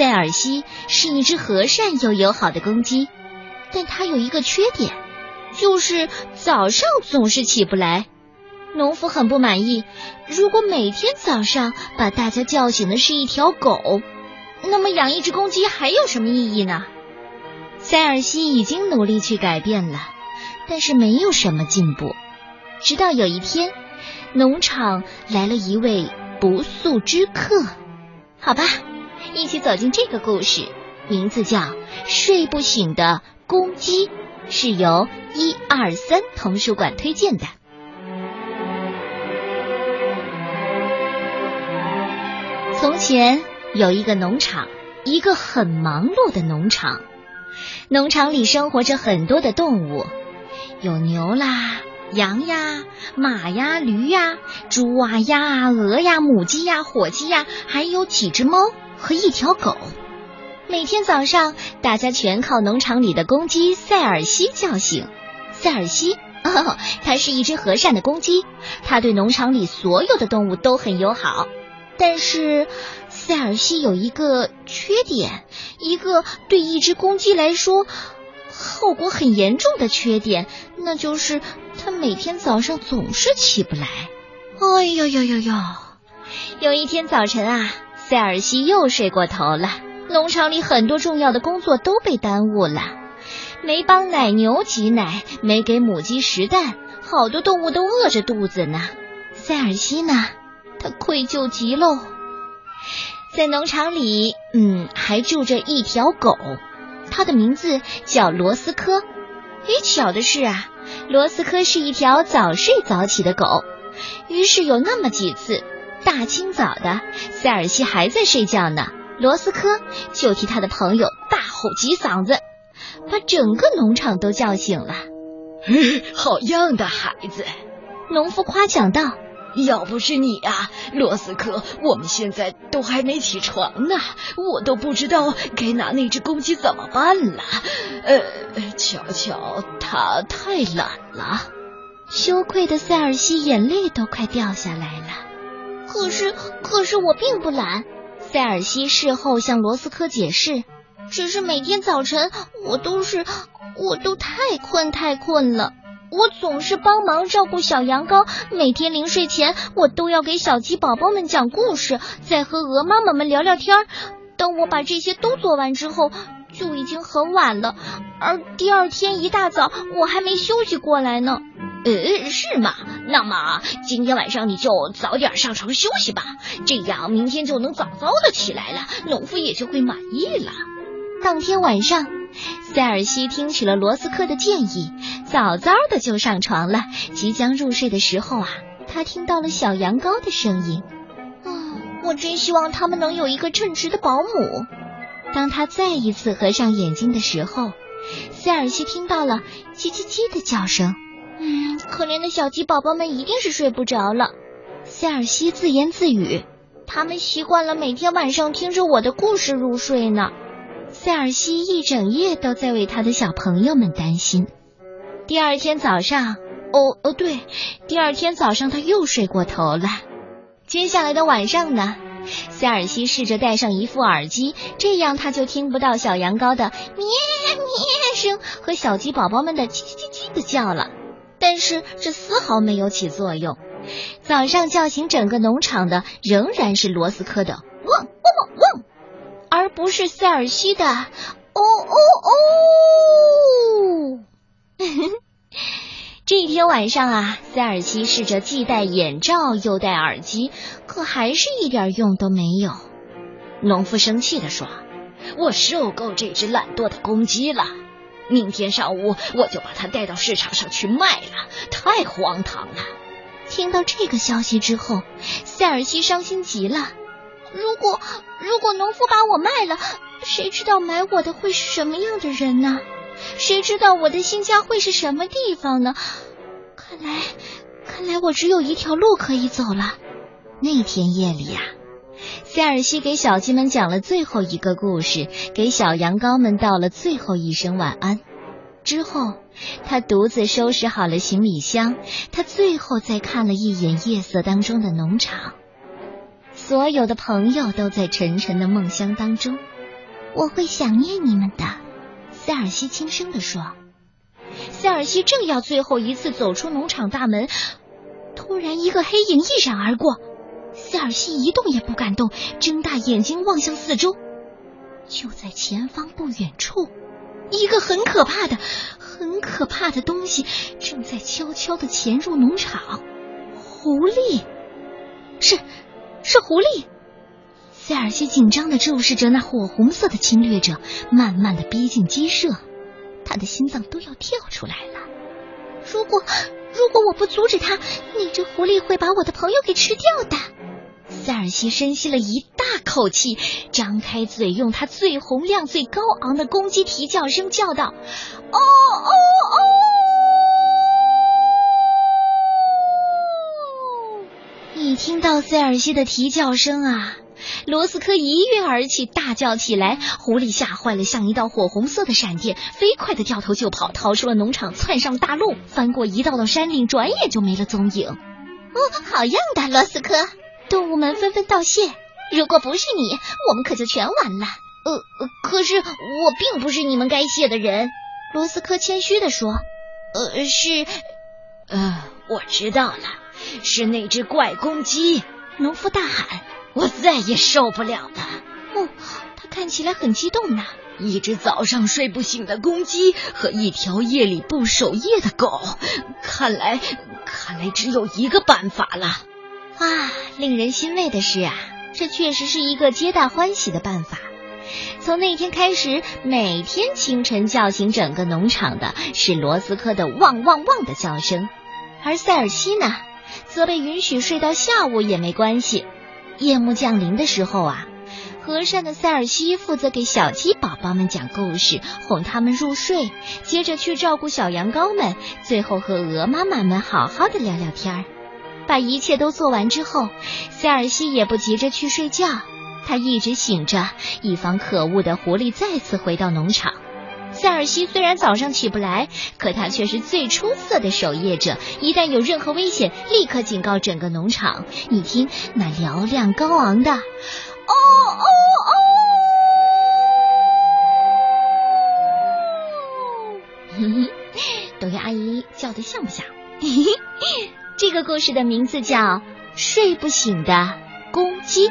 塞尔西是一只和善又友好的公鸡，但它有一个缺点，就是早上总是起不来。农夫很不满意。如果每天早上把大家叫醒的是一条狗，那么养一只公鸡还有什么意义呢？塞尔西已经努力去改变了，但是没有什么进步。直到有一天，农场来了一位不速之客。好吧，一起走进这个故事，名字叫《睡不醒的公鸡》，是由一二三童书馆推荐的。从前有一个农场，一个很忙碌的农场。农场里生活着很多的动物，有牛啦、羊呀、马呀、驴呀、猪啊、鸭啊、鹅呀、母鸡呀、火鸡呀，还有几只猫和一条狗。每天早上，大家全靠农场里的公鸡塞尔西叫醒。塞尔西，哦，它是一只和善的公鸡，它对农场里所有的动物都很友好。但是，塞尔西有一个缺点，一个对一只公鸡来说后果很严重的缺点，那就是它每天早上总是起不来。哎呦呦呦呦！有一天早晨啊，塞尔西又睡过头了，农场里很多重要的工作都被耽误了，没帮奶牛挤奶，没给母鸡食蛋，好多动物都饿着肚子呢。塞尔西呢？他愧疚极喽。在农场里，嗯，还住着一条狗，它的名字叫罗斯科。诶，巧的是啊，罗斯科是一条早睡早起的狗。于是有那么几次，大清早的，塞尔西还在睡觉呢，罗斯科就替他的朋友大吼几嗓子，把整个农场都叫醒了。好样的，孩子！农夫夸奖道。要不是你啊，罗斯科，我们现在都还没起床呢，我都不知道该拿那只公鸡怎么办了。呃，瞧瞧，它太懒了。羞愧的塞尔西眼泪都快掉下来了。可是，可是我并不懒。塞尔西事后向罗斯科解释，只是每天早晨我都是，我都太困太困了。我总是帮忙照顾小羊羔，每天临睡前我都要给小鸡宝宝们讲故事，再和鹅妈妈们聊聊天。等我把这些都做完之后，就已经很晚了。而第二天一大早，我还没休息过来呢。呃，是吗？那么今天晚上你就早点上床休息吧，这样明天就能早早的起来了，农夫也就会满意了。当天晚上。塞尔西听取了罗斯科的建议，早早的就上床了。即将入睡的时候啊，他听到了小羊羔的声音。啊，我真希望他们能有一个称职的保姆。当他再一次合上眼睛的时候，塞尔西听到了叽叽叽的叫声。可怜的小鸡宝宝们一定是睡不着了。塞尔西自言自语：“他们习惯了每天晚上听着我的故事入睡呢。”塞尔西一整夜都在为他的小朋友们担心。第二天早上，哦哦，对，第二天早上他又睡过头了。接下来的晚上呢，塞尔西试着戴上一副耳机，这样他就听不到小羊羔的咩咩声和小鸡宝宝们的叽叽叽叽的叫了。但是这丝毫没有起作用。早上叫醒整个农场的仍然是罗斯科的汪汪汪汪。而不是塞尔西的哦哦哦！这一天晚上啊，塞尔西试着既戴眼罩又戴耳机，可还是一点用都没有。农夫生气的说：“我受够这只懒惰的公鸡了，明天上午我就把它带到市场上去卖了。太荒唐了！”听到这个消息之后，塞尔西伤心极了。如果如果农夫把我卖了，谁知道买我的会是什么样的人呢？谁知道我的新家会是什么地方呢？看来，看来我只有一条路可以走了。那天夜里呀，塞尔西给小鸡们讲了最后一个故事，给小羊羔们道了最后一声晚安。之后，他独自收拾好了行李箱，他最后再看了一眼夜色当中的农场。所有的朋友都在沉沉的梦乡当中，我会想念你们的。”塞尔西轻声地说。塞尔西正要最后一次走出农场大门，突然一个黑影一闪而过。塞尔西一动也不敢动，睁大眼睛望向四周。就在前方不远处，一个很可怕的、很可怕的东西正在悄悄的潜入农场。狐狸，是，是狐狸。塞尔西紧张的注视着那火红色的侵略者，慢慢的逼近鸡舍。他的心脏都要跳出来了。如果如果我不阻止他，那只狐狸会把我的朋友给吃掉的。塞尔西深吸了一大口气，张开嘴，用他最洪亮、最高昂的公鸡啼叫声叫道：“哦哦哦！”一听到塞尔西的啼叫声啊！罗斯科一跃而起，大叫起来。狐狸吓坏了，像一道火红色的闪电，飞快的掉头就跑，逃出了农场，窜上大路，翻过一道道山岭，转眼就没了踪影。哦，好样的，罗斯科！动物们纷纷道谢。如果不是你，我们可就全完了。呃，可是我并不是你们该谢的人。罗斯科谦虚的说。呃，是，呃，我知道了，是那只怪公鸡。农夫大喊。我再也受不了了。哦，他看起来很激动呢。一只早上睡不醒的公鸡和一条夜里不守夜的狗，看来，看来只有一个办法了。啊，令人欣慰的是啊，这确实是一个皆大欢喜的办法。从那天开始，每天清晨叫醒整个农场的是罗斯科的汪汪汪的叫声，而塞尔西呢，则被允许睡到下午也没关系。夜幕降临的时候啊，和善的塞尔西负责给小鸡宝宝们讲故事，哄他们入睡，接着去照顾小羊羔们，最后和鹅妈妈们好好的聊聊天儿。把一切都做完之后，塞尔西也不急着去睡觉，他一直醒着，以防可恶的狐狸再次回到农场。塞尔西虽然早上起不来，可他却是最出色的守夜者。一旦有任何危险，立刻警告整个农场。你听那嘹亮高昂的“哦哦哦”，抖音，阿姨叫的像不像？这个故事的名字叫《睡不醒的公鸡》。